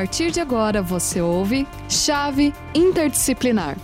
partir de agora você ouve Chave Interdisciplinar.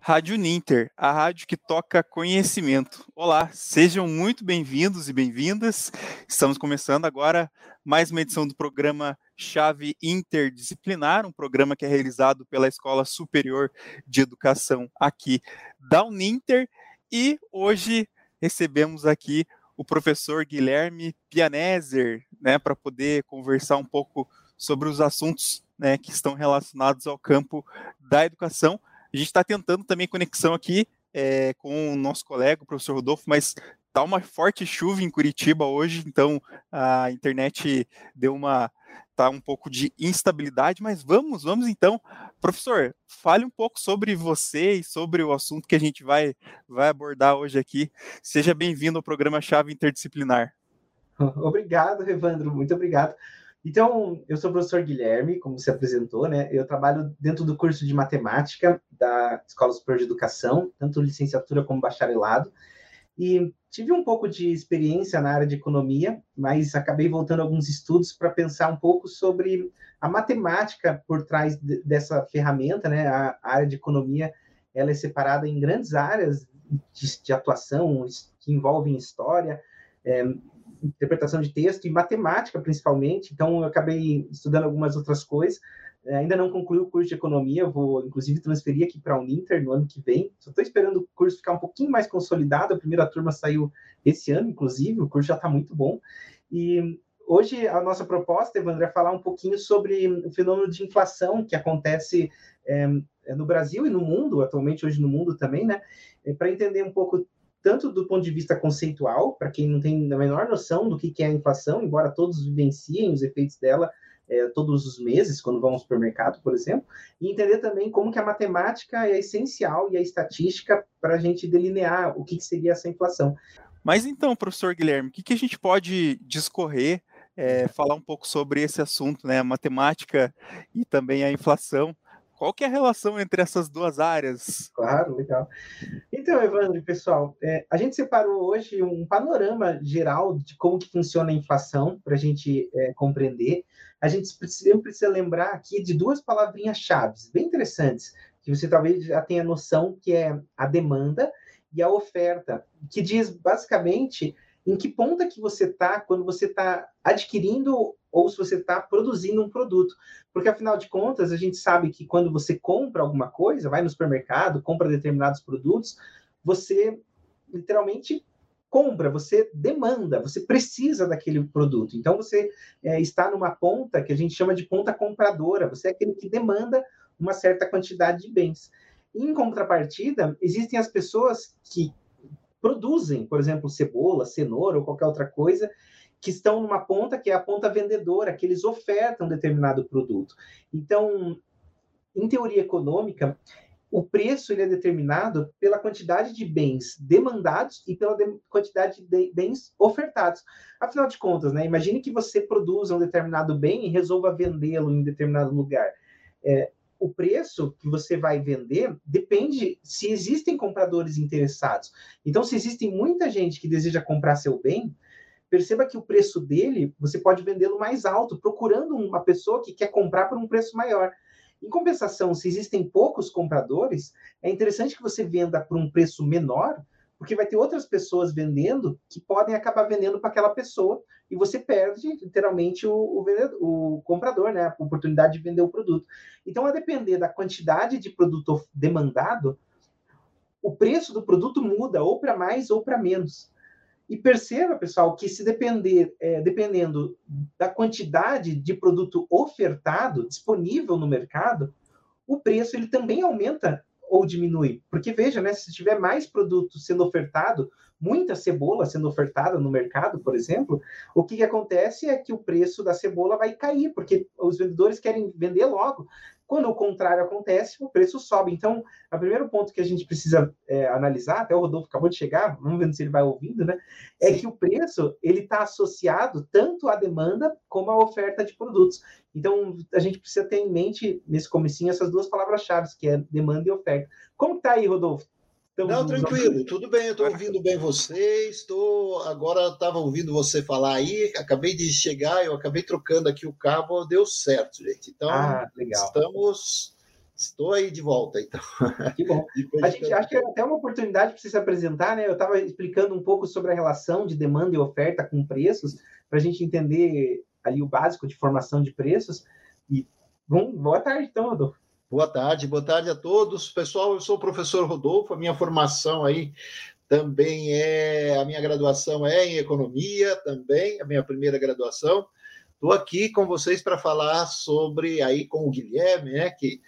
Rádio Ninter, a rádio que toca conhecimento. Olá, sejam muito bem-vindos e bem-vindas. Estamos começando agora mais uma edição do programa Chave Interdisciplinar, um programa que é realizado pela Escola Superior de Educação aqui da Uninter. E hoje recebemos aqui o professor Guilherme Pianeser, né, para poder conversar um pouco sobre os assuntos né, que estão relacionados ao campo da educação. A gente está tentando também conexão aqui é, com o nosso colega, o professor Rodolfo, mas tá uma forte chuva em Curitiba hoje, então a internet deu uma tá um pouco de instabilidade, mas vamos, vamos então. Professor, fale um pouco sobre você e sobre o assunto que a gente vai vai abordar hoje aqui. Seja bem-vindo ao programa Chave Interdisciplinar. Obrigado, Evandro, muito obrigado. Então, eu sou o professor Guilherme, como você apresentou, né? Eu trabalho dentro do curso de matemática da Escola Superior de Educação, tanto licenciatura como bacharelado. E tive um pouco de experiência na área de economia, mas acabei voltando a alguns estudos para pensar um pouco sobre a matemática por trás de, dessa ferramenta, né? A, a, área de economia, ela é separada em grandes áreas de, de atuação que envolvem história, é, interpretação de texto e matemática, principalmente. Então, eu acabei estudando algumas outras coisas. É, ainda não concluí o curso de economia, vou inclusive transferir aqui para a Uninter no ano que vem. Só estou esperando o curso ficar um pouquinho mais consolidado. A primeira turma saiu esse ano, inclusive, o curso já está muito bom. E hoje a nossa proposta, Evandro, é falar um pouquinho sobre o fenômeno de inflação que acontece é, no Brasil e no mundo, atualmente hoje no mundo também, né? É, para entender um pouco tanto do ponto de vista conceitual, para quem não tem a menor noção do que é a inflação, embora todos vivenciem os efeitos dela é, todos os meses, quando vão ao supermercado, por exemplo, e entender também como que a matemática é essencial e a estatística para a gente delinear o que, que, seria essa inflação. Mas então, professor Guilherme, o que, que a gente pode discorrer, é, falar um pouco sobre esse assunto, né, a matemática e também a inflação, qual que é a relação entre essas duas áreas? Claro, legal. Então, Evandro, pessoal, é, a gente separou hoje um panorama geral de como que funciona a inflação para a gente é, compreender. A gente sempre precisa lembrar aqui de duas palavrinhas-chave bem interessantes, que você talvez já tenha noção que é a demanda e a oferta, que diz basicamente em que ponta que você está quando você está adquirindo ou se você está produzindo um produto. Porque, afinal de contas, a gente sabe que quando você compra alguma coisa, vai no supermercado, compra determinados produtos, você literalmente compra, você demanda, você precisa daquele produto. Então, você é, está numa ponta que a gente chama de ponta compradora, você é aquele que demanda uma certa quantidade de bens. Em contrapartida, existem as pessoas que produzem, por exemplo, cebola, cenoura ou qualquer outra coisa, que estão numa ponta que é a ponta vendedora, que eles ofertam determinado produto. Então, em teoria econômica, o preço ele é determinado pela quantidade de bens demandados e pela de quantidade de bens ofertados. Afinal de contas, né, imagine que você produza um determinado bem e resolva vendê-lo em determinado lugar. É, o preço que você vai vender depende se existem compradores interessados. Então, se existe muita gente que deseja comprar seu bem, perceba que o preço dele você pode vendê-lo mais alto, procurando uma pessoa que quer comprar por um preço maior. Em compensação, se existem poucos compradores, é interessante que você venda por um preço menor, porque vai ter outras pessoas vendendo que podem acabar vendendo para aquela pessoa e você perde literalmente o, o, vendedor, o comprador, né? A oportunidade de vender o produto. Então, a depender da quantidade de produto demandado, o preço do produto muda ou para mais ou para menos. E perceba, pessoal, que se depender, é, dependendo da quantidade de produto ofertado, disponível no mercado, o preço ele também aumenta ou diminui. Porque veja, né, se tiver mais produto sendo ofertado, muita cebola sendo ofertada no mercado, por exemplo, o que, que acontece é que o preço da cebola vai cair, porque os vendedores querem vender logo. Quando o contrário acontece, o preço sobe. Então, o primeiro ponto que a gente precisa é, analisar, até o Rodolfo acabou de chegar, vamos ver se ele vai ouvindo, né? É que o preço ele está associado tanto à demanda como à oferta de produtos. Então, a gente precisa ter em mente nesse comecinho essas duas palavras-chave, que é demanda e oferta. Como está aí, Rodolfo? Não, tranquilo, tudo bem, eu estou ouvindo bem vocês, estou agora estava ouvindo você falar aí, acabei de chegar, eu acabei trocando aqui o cabo, deu certo, gente. Então, ah, estamos Estou aí de volta, então. Que bom. a gente acha que é até uma oportunidade para você se apresentar, né? Eu estava explicando um pouco sobre a relação de demanda e oferta com preços, para a gente entender ali o básico de formação de preços. E bom, boa tarde, então, Rodolfo. Boa tarde, boa tarde a todos. Pessoal, eu sou o professor Rodolfo, a minha formação aí também é, a minha graduação é em economia também, a minha primeira graduação. Estou aqui com vocês para falar sobre, aí com o Guilherme, né, que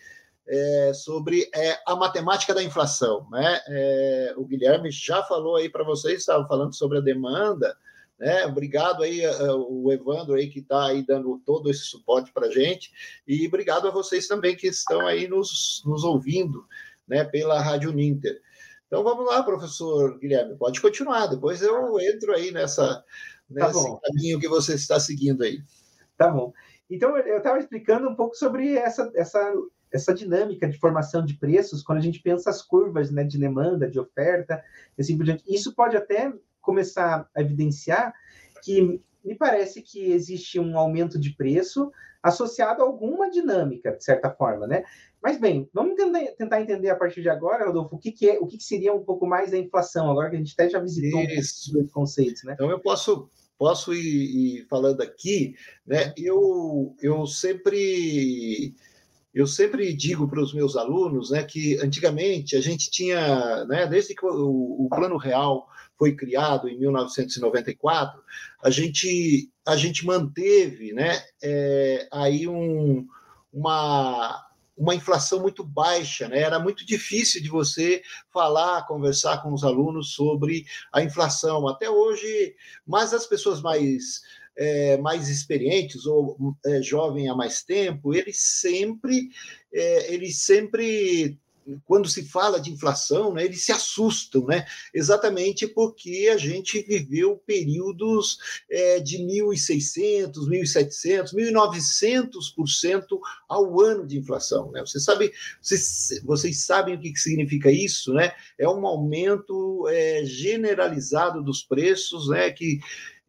é, sobre é, a matemática da inflação. Né? É, o Guilherme já falou aí para vocês, estava falando sobre a demanda, né? Obrigado aí o Evandro aí que está aí dando todo esse suporte para a gente e obrigado a vocês também que estão aí nos, nos ouvindo, né? Pela Rádio Ninter. Então vamos lá, professor Guilherme, pode continuar. Depois eu entro aí nessa tá nesse tá caminho que você está seguindo aí. Tá bom. Então eu estava explicando um pouco sobre essa essa essa dinâmica de formação de preços quando a gente pensa as curvas né, de demanda, de oferta, assim por diante. Isso pode até começar a evidenciar que me parece que existe um aumento de preço associado a alguma dinâmica, de certa forma, né? Mas bem, vamos tentar, entender a partir de agora, Rodolfo, o que, que é, o que, que, seria um pouco mais a inflação, agora que a gente até já visitou Isso. um conceitos, né? Então eu posso posso ir, ir falando aqui, né? Eu eu sempre eu sempre digo para os meus alunos né, que antigamente a gente tinha, né, desde que o, o Plano Real foi criado em 1994, a gente, a gente manteve né, é, aí um, uma, uma inflação muito baixa, né? Era muito difícil de você falar, conversar com os alunos sobre a inflação. Até hoje, mas as pessoas mais é, mais experientes ou é, jovem há mais tempo, eles sempre, é, eles sempre quando se fala de inflação, né, eles se assustam, né? exatamente porque a gente viveu períodos é, de 1.600, 1.700, 1.900% ao ano de inflação. Né? Você sabe, vocês, vocês sabem o que significa isso? Né? É um aumento é, generalizado dos preços né, que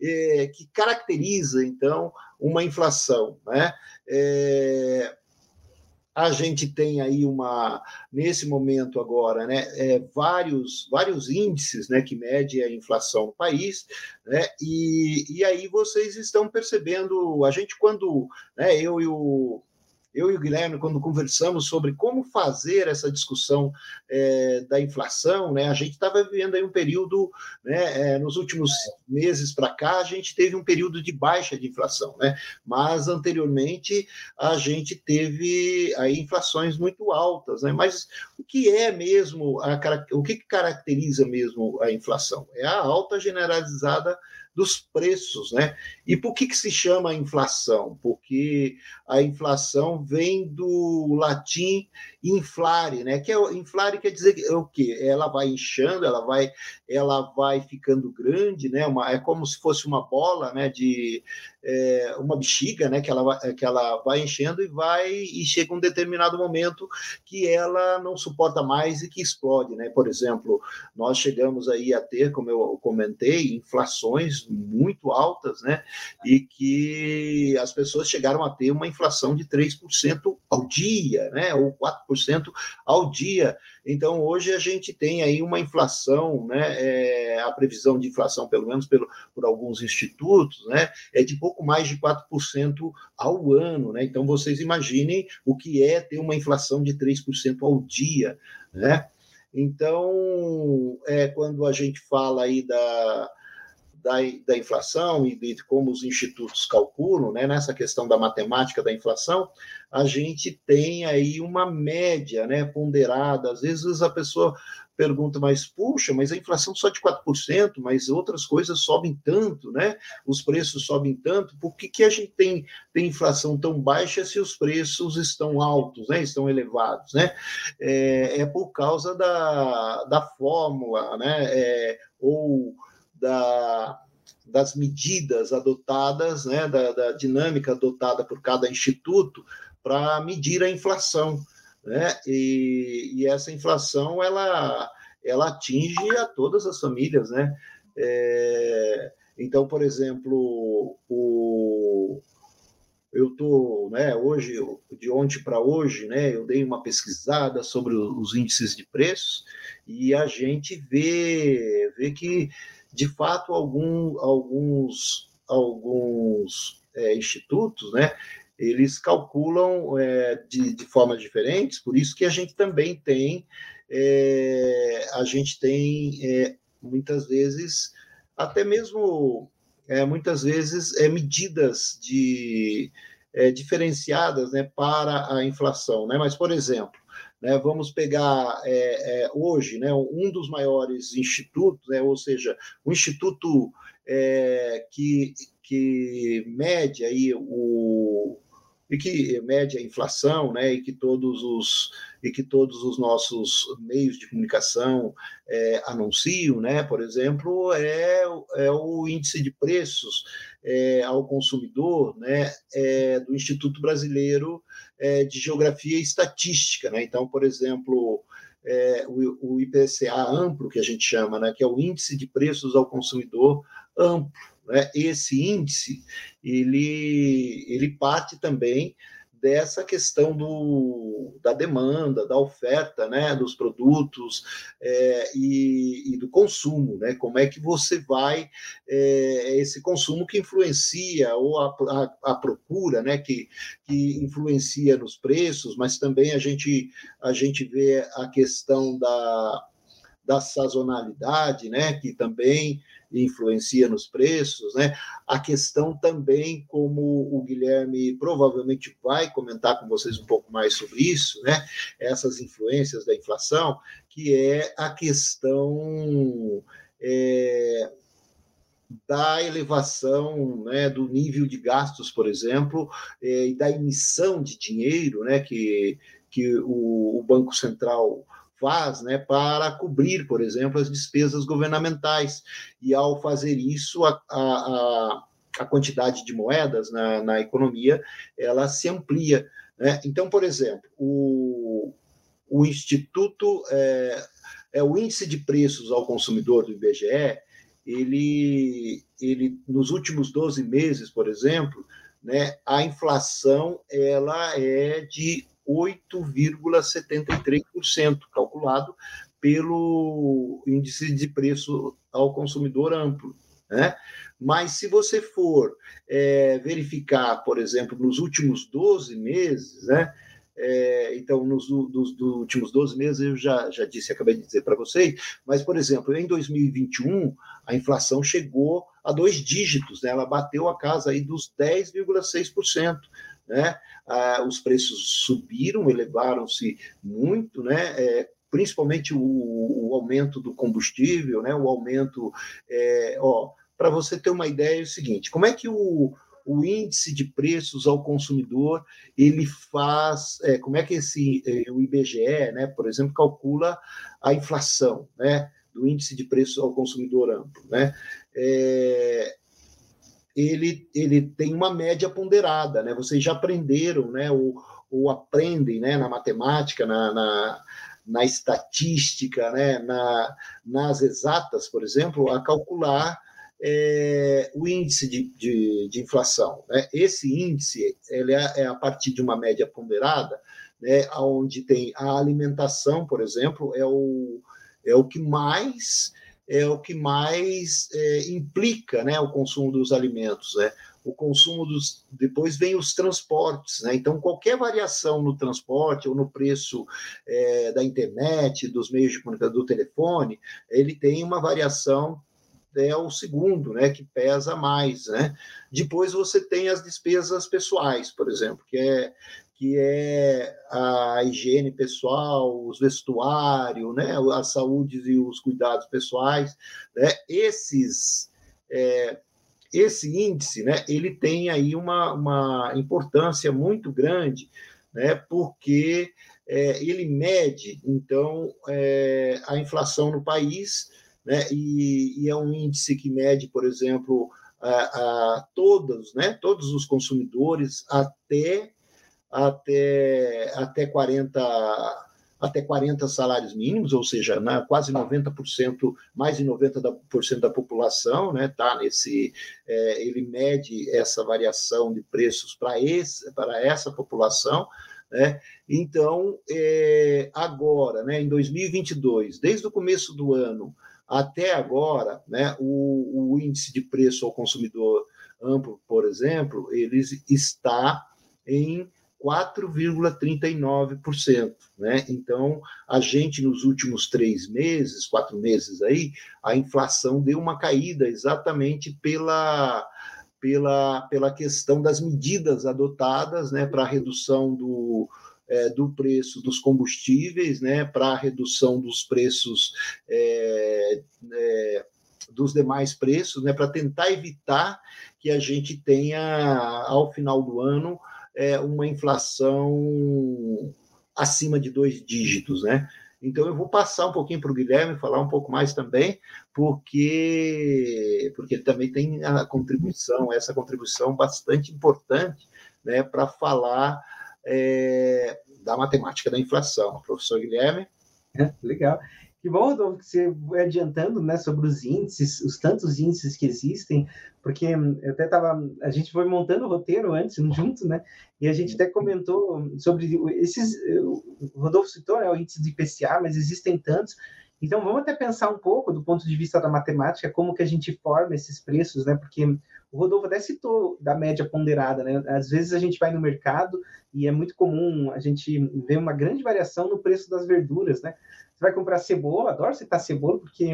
é, que caracteriza, então, uma inflação. Né? É, a gente tem aí uma, nesse momento agora, né, é, vários, vários índices né, que mede a inflação no país, né, e, e aí vocês estão percebendo, a gente quando, né, eu e o, eu e o Guilherme, quando conversamos sobre como fazer essa discussão é, da inflação, né, a gente estava vivendo aí um período, né, é, nos últimos meses para cá, a gente teve um período de baixa de inflação, né, mas anteriormente a gente teve aí inflações muito altas, né, mas o que é mesmo, a, o que caracteriza mesmo a inflação? É a alta generalizada dos preços, né? E por que, que se chama inflação? Porque a inflação vem do latim inflare, né? Que é inflare quer dizer o quê? Ela vai inchando, ela vai, ela vai ficando grande, né? Uma, é como se fosse uma bola, né? De é, uma bexiga, né? Que ela, que ela vai enchendo e vai e chega um determinado momento que ela não suporta mais e que explode, né? Por exemplo, nós chegamos aí a ter, como eu comentei, inflações muito altas, né? E que as pessoas chegaram a ter uma inflação de 3% ao dia, né? Ou 4% ao dia. Então, hoje a gente tem aí uma inflação, né? É, a previsão de inflação, pelo menos pelo, por alguns institutos, né? É de pouco mais de 4% ao ano, né? Então, vocês imaginem o que é ter uma inflação de 3% ao dia, né? Então, é, quando a gente fala aí da, da, da inflação e de como os institutos calculam, né, nessa questão da matemática da inflação, a gente tem aí uma média né, ponderada. Às vezes a pessoa pergunta, mas puxa, mas a inflação só de 4%, mas outras coisas sobem tanto, né? Os preços sobem tanto, por que, que a gente tem, tem inflação tão baixa se os preços estão altos, né? Estão elevados, né? É, é por causa da, da fórmula, né? É, ou da, das medidas adotadas, né, da, da dinâmica adotada por cada instituto para medir a inflação. Né? E, e, essa inflação ela, ela atinge a todas as famílias, né? É, então, por exemplo, o, eu estou, né, hoje, de ontem para hoje, né, eu dei uma pesquisada sobre os índices de preços e a gente vê, vê que, de fato, algum, alguns, alguns é, institutos, né, eles calculam é, de, de formas diferentes, por isso que a gente também tem, é, a gente tem é, muitas vezes, até mesmo é, muitas vezes é, medidas de é, diferenciadas né, para a inflação. Né? Mas, por exemplo, né, vamos pegar é, é, hoje né, um dos maiores institutos, né, ou seja, o um instituto é, que, que mede aí o, e que mede a inflação, né, e que todos os e que todos os nossos meios de comunicação é, anunciam, né, por exemplo, é, é o índice de preços é, ao consumidor, né, é, do Instituto Brasileiro é, de Geografia e Estatística, né. Então, por exemplo, é, o, o IPCA amplo que a gente chama, né, que é o índice de preços ao consumidor amplo né, esse índice ele, ele parte também dessa questão do, da demanda, da oferta né, dos produtos é, e, e, do consumo, né? Como é que você vai é, esse consumo que influencia ou a, a, a, procura, né? Que, que influencia nos preços, mas também a gente a gente vê a questão da da sazonalidade, né, que também influencia nos preços, né? A questão também, como o Guilherme provavelmente vai comentar com vocês um pouco mais sobre isso, né? Essas influências da inflação, que é a questão é, da elevação né, do nível de gastos, por exemplo, é, e da emissão de dinheiro, né, que, que o, o Banco Central faz né, para cobrir, por exemplo, as despesas governamentais. E ao fazer isso, a, a, a quantidade de moedas na, na economia ela se amplia. Né? Então, por exemplo, o, o Instituto, é, é o índice de preços ao consumidor do IBGE, ele, ele nos últimos 12 meses, por exemplo, né, a inflação ela é de 8,73%, calculado pelo índice de preço ao consumidor amplo. Né? Mas se você for é, verificar, por exemplo, nos últimos 12 meses, né? É, então, nos dos, dos, últimos 12 meses, eu já, já disse, acabei de dizer para vocês, mas, por exemplo, em 2021, a inflação chegou a dois dígitos, né? ela bateu a casa aí dos 10,6% né? Ah, os preços subiram, elevaram-se muito, né? É, principalmente o, o, aumento do combustível, né? O aumento, é, ó, para você ter uma ideia é o seguinte: como é que o, o índice de preços ao consumidor ele faz, é, como é que esse é, o IBGE, né, por exemplo, calcula a inflação, né, do índice de preços ao consumidor amplo, né? É, ele, ele tem uma média ponderada, né? Vocês já aprenderam, né? Ou, ou aprendem, né? Na matemática, na, na, na estatística, né? Na, nas exatas, por exemplo, a calcular é, o índice de, de, de, inflação. Né? Esse índice ele é, é, a partir de uma média ponderada, né? Onde tem a alimentação, por exemplo, é o, é o que mais é o que mais é, implica né, o consumo dos alimentos. Né? O consumo dos. Depois vem os transportes. Né? Então, qualquer variação no transporte ou no preço é, da internet, dos meios de comunicação, do telefone, ele tem uma variação é o segundo, né, que pesa mais, né? Depois você tem as despesas pessoais, por exemplo, que é que é a higiene pessoal, os vestuários, né, a saúde e os cuidados pessoais, né, esses é, esse índice, né, ele tem aí uma, uma importância muito grande, né, porque é, ele mede então é, a inflação no país, né, e, e, é um índice que mede, por exemplo, a, a todos, né, todos os consumidores até até, até 40 até 40 salários mínimos, ou seja, né, quase 90%, mais de 90% da população né, tá nesse, é, ele mede essa variação de preços para essa população. Né? Então, é, agora, né, em 2022, desde o começo do ano até agora, né, o, o índice de preço ao consumidor amplo, por exemplo, ele está em 4,39%. Né? Então, a gente, nos últimos três meses, quatro meses aí, a inflação deu uma caída exatamente pela, pela, pela questão das medidas adotadas né, para a redução do, é, do preço dos combustíveis, né, para a redução dos preços é, é, dos demais preços, né, para tentar evitar que a gente tenha, ao final do ano, é, uma inflação acima de dois dígitos, né? Então eu vou passar um pouquinho para o Guilherme falar um pouco mais também, porque porque também tem a contribuição, essa contribuição bastante importante, né, para falar é, da matemática da inflação. Professor Guilherme. Legal. Que bom, Rodolfo, que você vai adiantando né, sobre os índices, os tantos índices que existem, porque eu até estava. A gente foi montando o roteiro antes, junto, né? E a gente até comentou sobre esses. O Rodolfo citou né, o índice do IPCA, mas existem tantos. Então, vamos até pensar um pouco do ponto de vista da matemática, como que a gente forma esses preços, né? Porque o Rodolfo até citou da média ponderada, né? Às vezes a gente vai no mercado e é muito comum a gente ver uma grande variação no preço das verduras, né? Você vai comprar cebola, adoro citar cebola, porque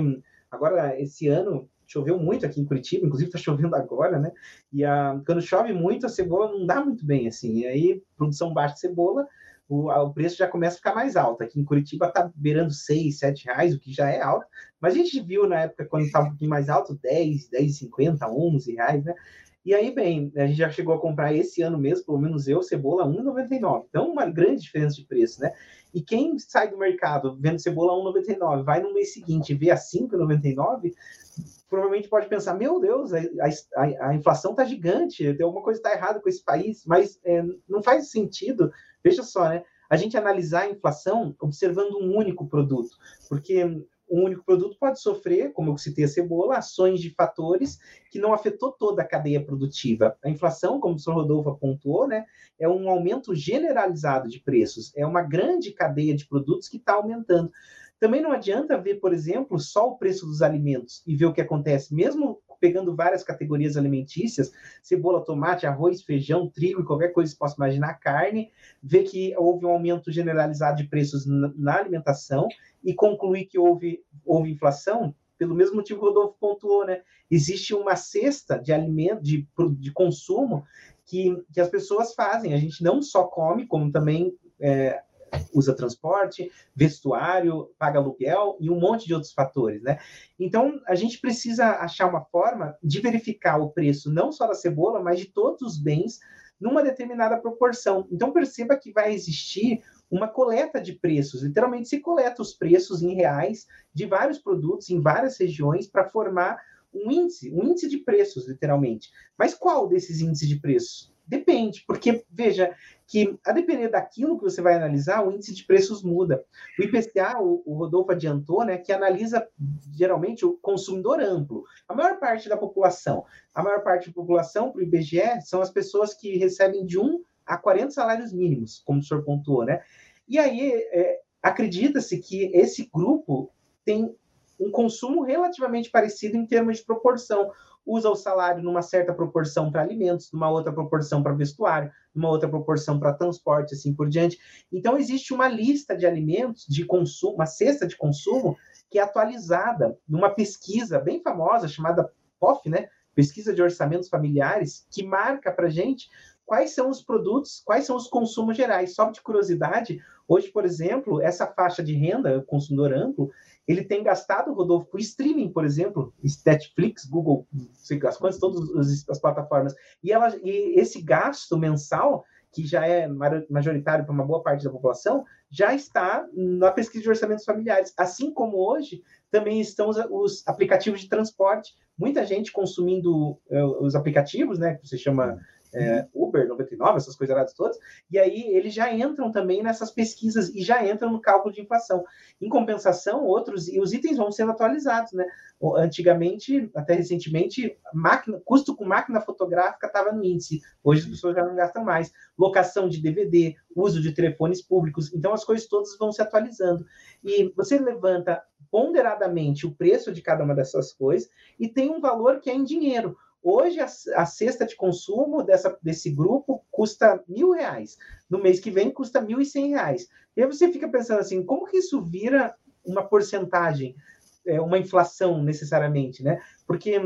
agora, esse ano, choveu muito aqui em Curitiba, inclusive está chovendo agora, né? E a, quando chove muito, a cebola não dá muito bem, assim. E aí, produção baixa de cebola, o, o preço já começa a ficar mais alto. Aqui em Curitiba está beirando 6, 7 reais, o que já é alto. Mas a gente viu na época, quando estava um pouquinho mais alto, 10, 10,50, 11 reais, né? E aí, bem, a gente já chegou a comprar esse ano mesmo, pelo menos eu, cebola 1,99. Então, uma grande diferença de preço, né? E quem sai do mercado vendo cebola 1,99, vai no mês seguinte e vê a 5,99, provavelmente pode pensar: meu Deus, a, a, a inflação está gigante, alguma coisa está errada com esse país, mas é, não faz sentido Veja só, né? A gente analisar a inflação observando um único produto, porque um único produto pode sofrer, como eu citei a cebola, ações de fatores que não afetou toda a cadeia produtiva. A inflação, como o senhor Rodolfo apontou, né, é um aumento generalizado de preços, é uma grande cadeia de produtos que está aumentando. Também não adianta ver, por exemplo, só o preço dos alimentos e ver o que acontece, mesmo pegando várias categorias alimentícias, cebola, tomate, arroz, feijão, trigo qualquer coisa que possa imaginar, carne, ver que houve um aumento generalizado de preços na alimentação e concluir que houve, houve inflação, pelo mesmo motivo que o Rodolfo pontuou, né? Existe uma cesta de alimento, de, de consumo que, que as pessoas fazem. A gente não só come, como também é, usa transporte, vestuário, paga aluguel e um monte de outros fatores, né? Então, a gente precisa achar uma forma de verificar o preço não só da cebola, mas de todos os bens numa determinada proporção. Então, perceba que vai existir uma coleta de preços. Literalmente, se coleta os preços em reais de vários produtos em várias regiões para formar um índice, um índice de preços, literalmente. Mas qual desses índices de preços? Depende, porque, veja, que a depender daquilo que você vai analisar, o índice de preços muda. O IPCA, o, o Rodolfo adiantou, né, que analisa geralmente o consumidor amplo, a maior parte da população. A maior parte da população, para o IBGE, são as pessoas que recebem de 1 a 40 salários mínimos, como o senhor pontuou, né? E aí, é, acredita-se que esse grupo tem um consumo relativamente parecido em termos de proporção usa o salário numa certa proporção para alimentos, numa outra proporção para vestuário, numa outra proporção para transporte, assim por diante. Então, existe uma lista de alimentos de consumo, uma cesta de consumo, que é atualizada numa pesquisa bem famosa chamada POF, né? Pesquisa de Orçamentos Familiares, que marca para gente quais são os produtos, quais são os consumos gerais. Só de curiosidade, hoje, por exemplo, essa faixa de renda, consumidor amplo, ele tem gastado, Rodolfo, com streaming, por exemplo, Netflix, Google, sei as quantas, todas as plataformas. E, ela, e esse gasto mensal, que já é majoritário para uma boa parte da população, já está na pesquisa de orçamentos familiares. Assim como hoje, também estão os, os aplicativos de transporte. Muita gente consumindo uh, os aplicativos, né, que você chama é, Uber 99, essas coisas todas, e aí eles já entram também nessas pesquisas e já entram no cálculo de inflação. Em compensação, outros, e os itens vão sendo atualizados, né? Antigamente, até recentemente, máquina, custo com máquina fotográfica estava no índice, hoje as pessoas já não gastam mais. Locação de DVD, uso de telefones públicos, então as coisas todas vão se atualizando. E você levanta ponderadamente o preço de cada uma dessas coisas e tem um valor que é em dinheiro. Hoje, a, a, cesta de consumo dessa, desse grupo custa mil reais. No mês que vem, custa mil e cem reais. E aí você fica pensando assim, como que isso vira uma porcentagem, é, uma inflação necessariamente, né? Porque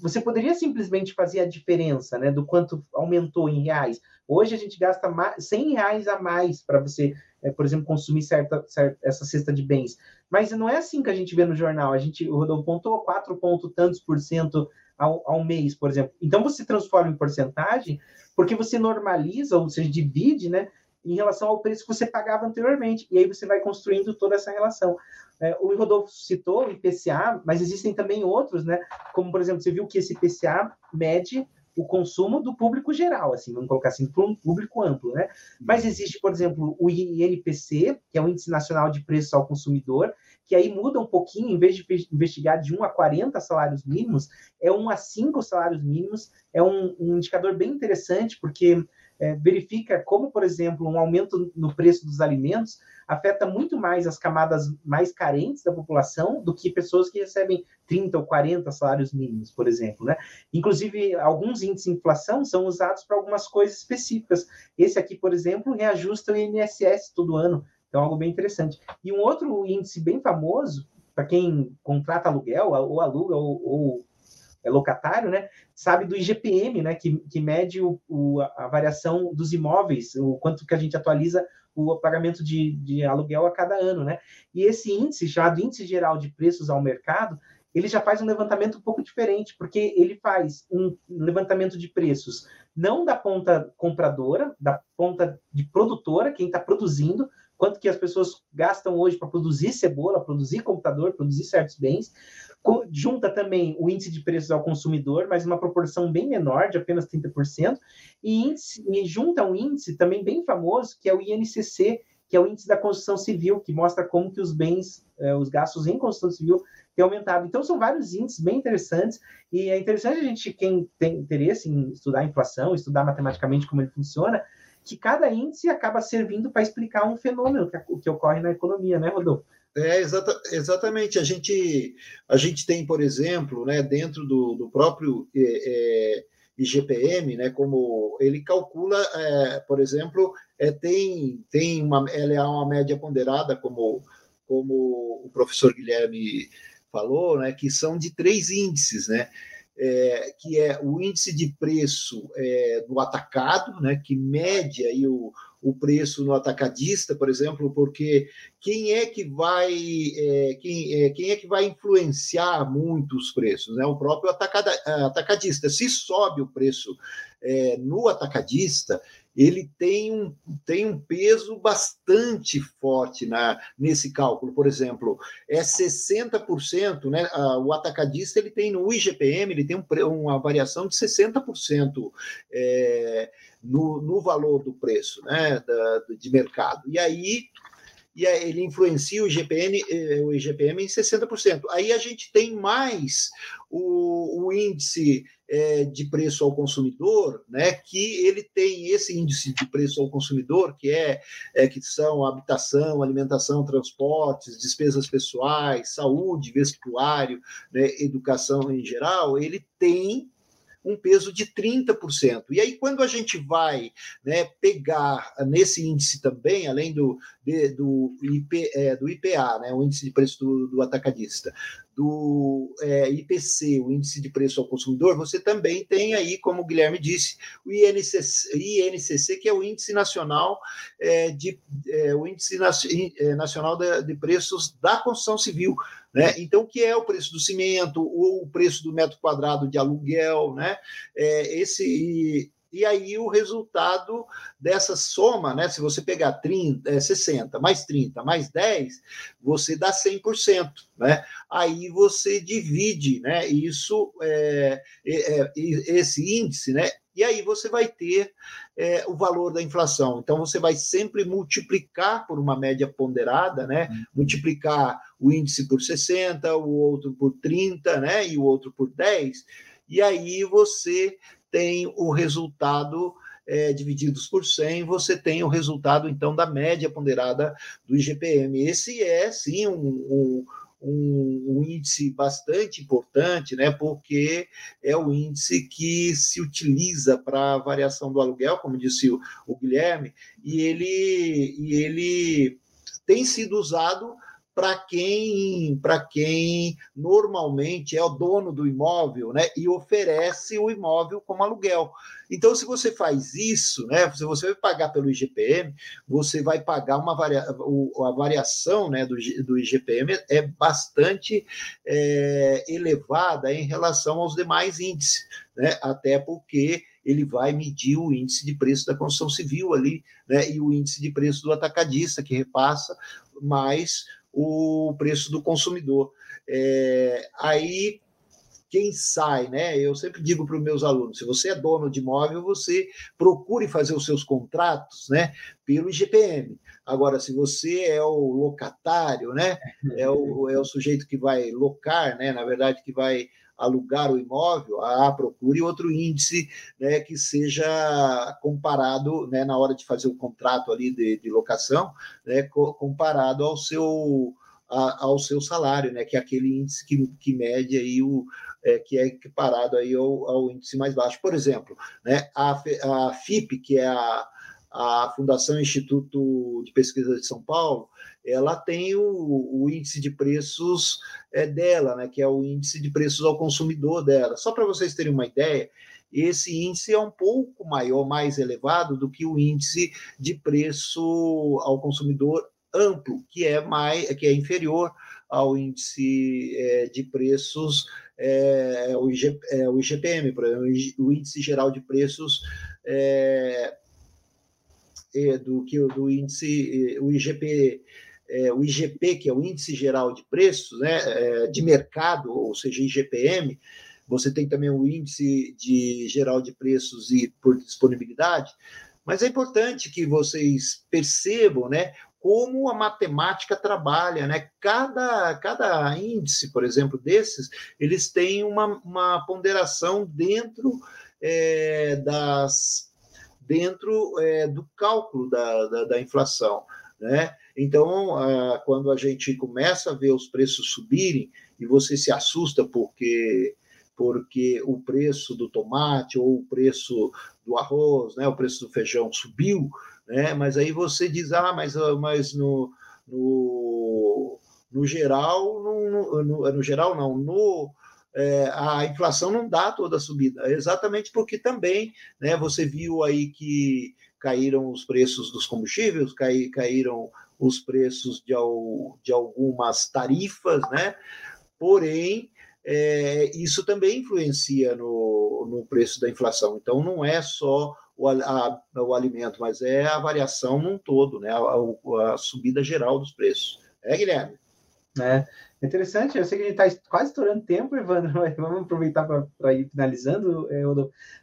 você poderia simplesmente fazer a diferença, né, do quanto aumentou em reais. Hoje a gente gasta 100 reais a mais para você, é, por exemplo, consumir certa, certa, essa cesta de bens. Mas não é assim que a gente vê no jornal. A gente, o Rodolfo pontou 4 ponto tantos por cento ao, ao mês, por exemplo. Então você transforma em porcentagem porque você normaliza, ou seja, divide, né, em relação ao preço que você pagava anteriormente. E aí você vai construindo toda essa relação. É, o Rodolfo citou o IPCA, mas existem também outros, né? Como, por exemplo, você viu que esse IPCA mede o consumo do público geral, assim, vamos colocar assim, para um público amplo, né? Mas existe, por exemplo, o INPC, que é o Índice Nacional de Preços ao Consumidor, que aí muda um pouquinho, em vez de investigar de 1 a 40 salários mínimos, é 1 a 5 salários mínimos, é um, um indicador bem interessante, porque é, verifica como, por exemplo, um aumento no preço dos alimentos afeta muito mais as camadas mais carentes da população do que pessoas que recebem 30 ou 40 salários mínimos, por exemplo. Né? Inclusive, alguns índices de inflação são usados para algumas coisas específicas. Esse aqui, por exemplo, reajusta o INSS todo ano. Então, algo bem interessante. E um outro índice bem famoso, para quem contrata aluguel, ou aluga, ou, ou é locatário, né, sabe do IGPM, né, que, que mede o, o, a variação dos imóveis, o quanto que a gente atualiza o pagamento de, de aluguel a cada ano, né? E esse índice, chamado Índice Geral de Preços ao Mercado, ele já faz um levantamento um pouco diferente, porque ele faz um levantamento de preços não da ponta compradora, da ponta de produtora, quem está produzindo, quanto que as pessoas gastam hoje para produzir cebola, produzir computador, produzir certos bens. Junta também o índice de preços ao consumidor, mas uma proporção bem menor, de apenas 30%, e, índice, e junta um índice também bem famoso, que é o INCC, que é o índice da construção civil, que mostra como que os bens, eh, os gastos em construção civil têm aumentado. Então, são vários índices bem interessantes, e é interessante a gente, quem tem interesse em estudar inflação, estudar matematicamente como ele funciona, que cada índice acaba servindo para explicar um fenômeno que, que, ocorre na economia, né, Rodolfo? É, exata, exatamente. A gente, a gente tem, por exemplo, né, dentro do, do próprio é, é, IGPM, né, como ele calcula, é, por exemplo, é, tem, tem uma, ela é uma média ponderada, como, como o professor Guilherme falou, né, que são de três índices, né? É, que é o índice de preço é, do atacado, né, que mede aí o, o preço no atacadista, por exemplo, porque quem é que vai é, quem, é, quem é que vai influenciar muito os preços? Né? O próprio atacada, atacadista. Se sobe o preço é, no atacadista, ele tem um, tem um peso bastante forte na, nesse cálculo. Por exemplo, é 60%, né? o atacadista ele tem no IGPM, ele tem um, uma variação de 60% é, no, no valor do preço né? Da, de mercado. E aí e ele influencia o IGPM, eh, o IGPM em 60%. Aí a gente tem mais o, o índice é, de preço ao consumidor, né, que ele tem esse índice de preço ao consumidor, que é, é que são habitação, alimentação, transportes, despesas pessoais, saúde, vestuário, né, educação em geral, ele tem um peso de 30%. E aí, quando a gente vai né, pegar nesse índice também, além do, do, IP, é, do IPA, né, o índice de preço do, do atacadista, do é, IPC, o índice de preço ao consumidor, você também tem aí, como o Guilherme disse, o INCC, INCC que é o índice nacional é, de é, o índice é, nacional de, preços da construção civil, né? Então, o que é o preço do cimento, o preço do metro quadrado de aluguel, né? É, esse e aí o resultado dessa soma, né? Se você pegar 30, é, 60 mais 30 mais 10, você dá 100%, né? Aí você divide, né? Isso, é, é, é esse índice, né? E aí você vai ter é, o valor da inflação. Então você vai sempre multiplicar por uma média ponderada, né? Uhum. Multiplicar o índice por 60, o outro por 30, né? E o outro por 10. E aí você tem o resultado é, divididos por 100, você tem o resultado, então, da média ponderada do IGPM. Esse é, sim, um, um um, índice bastante importante, né, porque é o índice que se utiliza para a variação do aluguel, como disse o, o Guilherme, e ele, e ele tem sido usado para quem quem normalmente é o dono do imóvel, né, e oferece o imóvel como aluguel. Então, se você faz isso, né, se você vai pagar pelo IGPM, você vai pagar uma varia, a variação, né, do, do IGPM é bastante é, elevada em relação aos demais índices, né, até porque ele vai medir o índice de preço da construção civil ali, né, e o índice de preço do atacadista que repassa mais o preço do consumidor. É, aí quem sai, né? Eu sempre digo para os meus alunos: se você é dono de imóvel, você procure fazer os seus contratos, né? Pelo IGPM. Agora, se você é o locatário, né? É o, é o sujeito que vai locar, né? Na verdade, que vai alugar o imóvel, ah, procure outro índice né, que seja comparado né, na hora de fazer o contrato ali de, de locação, né, comparado ao seu a, ao seu salário, né, que é aquele índice que, que mede aí o é, que é equiparado aí ao, ao, índice mais baixo. Por exemplo, né, a, a FIP, que é a, a Fundação Instituto de Pesquisa de São Paulo, ela tem o, o índice de preços é, dela, né, que é o índice de preços ao consumidor dela. Só para vocês terem uma ideia, esse índice é um pouco maior, mais elevado do que o índice de preço ao consumidor amplo, que é mais, que é inferior ao índice é, de preços, é, o, IG, é, o IGPM, por exemplo, o índice geral de preços é, é, do que do índice, o IGP é, o IGP, que é o Índice Geral de Preços, né, é, de mercado, ou seja, IGPM, você tem também o Índice de Geral de Preços e por disponibilidade, mas é importante que vocês percebam né, como a matemática trabalha. Né? Cada, cada índice, por exemplo, desses, eles têm uma, uma ponderação dentro é, das dentro é, do cálculo da, da, da inflação. Né? Então, quando a gente começa a ver os preços subirem e você se assusta porque porque o preço do tomate ou o preço do arroz, né, o preço do feijão subiu, né? Mas aí você diz, ah, mas, ah, mas no, no, no geral, no, no, no geral não, no é, a inflação não dá toda a subida, exatamente porque também, né, você viu aí que caíram os preços dos combustíveis, cai, caíram os preços de, de algumas tarifas, né? Porém, é, isso também influencia no, no preço da inflação. Então, não é só o, a, o alimento, mas é a variação num todo, né? A, a subida geral dos preços. É, Guilherme? É. Interessante, eu sei que a gente está quase estourando tempo, Evandro, mas vamos aproveitar para ir finalizando. É,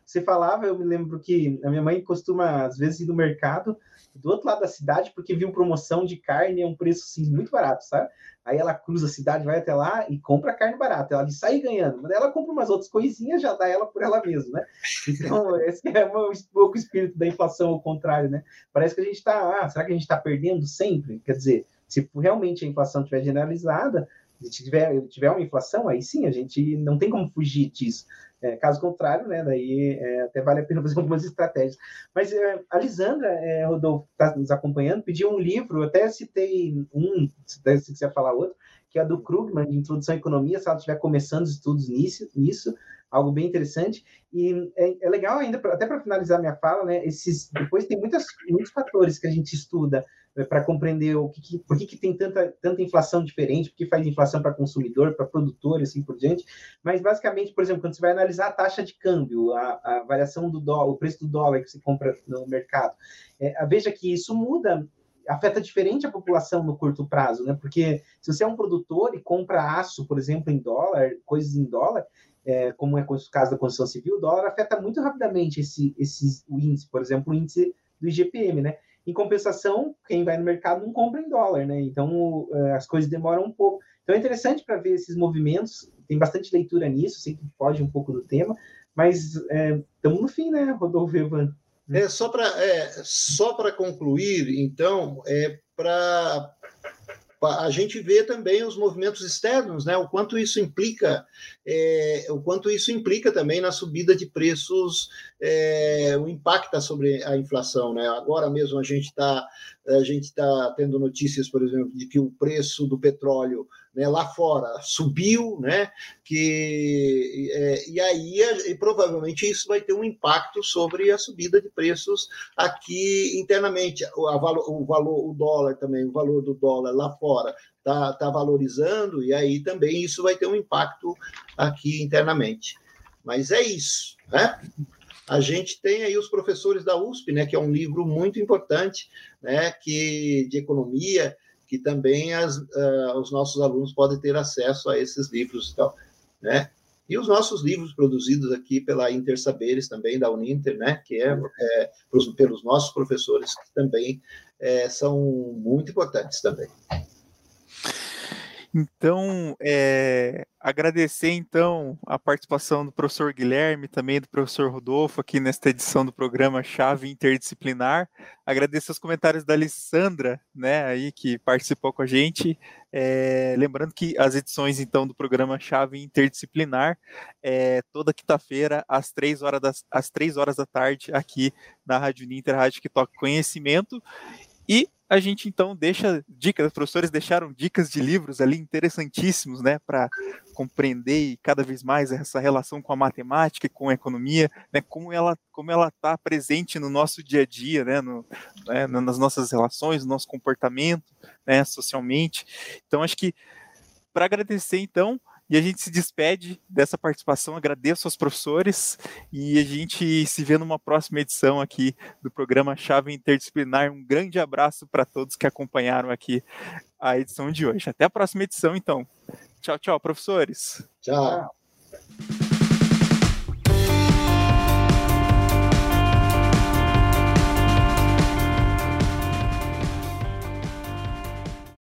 você falava, eu me lembro que a minha mãe costuma, às vezes, ir no mercado do outro lado da cidade, porque viu promoção de carne a um preço assim, muito barato, sabe? Aí ela cruza a cidade, vai até lá e compra carne barata. Ela sai ganhando, mas ela compra umas outras coisinhas, já dá ela por ela mesma, né? Então, esse é um pouco o espírito da inflação ao contrário, né? Parece que a gente está, ah, será que a gente está perdendo sempre? Quer dizer, se realmente a inflação estiver generalizada, se tiver, tiver uma inflação, aí sim, a gente não tem como fugir disso. É, caso contrário, né, daí é, até vale a pena fazer algumas estratégias. Mas é, a Lisandra, é, Rodolfo, está nos acompanhando, pediu um livro, até citei um, se quiser falar outro, que é do Krugman, de Introdução à Economia, se ela estiver começando os estudos nisso, nisso algo bem interessante. E é, é legal ainda, até para finalizar minha fala, né, esses, depois tem muitas, muitos fatores que a gente estuda para compreender o que, que, por que, que tem tanta, tanta inflação diferente, por que faz inflação para consumidor, para produtor e assim por diante. Mas, basicamente, por exemplo, quando você vai analisar a taxa de câmbio, a, a variação do dólar, o preço do dólar que você compra no mercado, é, veja que isso muda afeta diferente a população no curto prazo, né? Porque se você é um produtor e compra aço, por exemplo, em dólar, coisas em dólar, é, como é o caso da construção civil, o dólar afeta muito rapidamente esse, esse, o índice, por exemplo, o índice do IGPM, né? Em compensação, quem vai no mercado não compra em dólar, né? Então, é, as coisas demoram um pouco. Então, é interessante para ver esses movimentos, tem bastante leitura nisso, sei que foge um pouco do tema, mas estamos é, no fim, né, Rodolfo Evan? É, só para é, só concluir, então, é para a gente vê também os movimentos externos, né? O quanto isso implica, é, o quanto isso implica também na subida de preços, é, o impacta sobre a inflação, né? Agora mesmo a gente está a gente está tendo notícias, por exemplo, de que o preço do petróleo né, lá fora subiu, né? Que é, e aí e provavelmente isso vai ter um impacto sobre a subida de preços aqui internamente. O, a, o valor, o dólar também, o valor do dólar lá fora está tá valorizando e aí também isso vai ter um impacto aqui internamente. Mas é isso, né? A gente tem aí os professores da USP, né, que é um livro muito importante, né, que de economia, que também as, uh, os nossos alunos podem ter acesso a esses livros e tal, né? E os nossos livros produzidos aqui pela Intersaberes também, da Uninter, né, que é, é pelos nossos professores, que também é, são muito importantes também. Então, é, agradecer então a participação do professor Guilherme, também do professor Rodolfo aqui nesta edição do programa Chave Interdisciplinar. Agradecer os comentários da Alessandra, né, aí que participou com a gente. É, lembrando que as edições então do programa Chave Interdisciplinar é toda quinta-feira às três horas das, às três horas da tarde aqui na Rádio Ninter, rádio que toca conhecimento. E a gente então deixa dicas, os professores deixaram dicas de livros ali interessantíssimos, né, para compreender cada vez mais essa relação com a matemática e com a economia, né, como ela como ela está presente no nosso dia a dia, né, no, né, nas nossas relações, no nosso comportamento, né, socialmente. Então acho que para agradecer então e a gente se despede dessa participação, agradeço aos professores e a gente se vê numa próxima edição aqui do programa Chave Interdisciplinar. Um grande abraço para todos que acompanharam aqui a edição de hoje. Até a próxima edição, então. Tchau, tchau, professores. Tchau.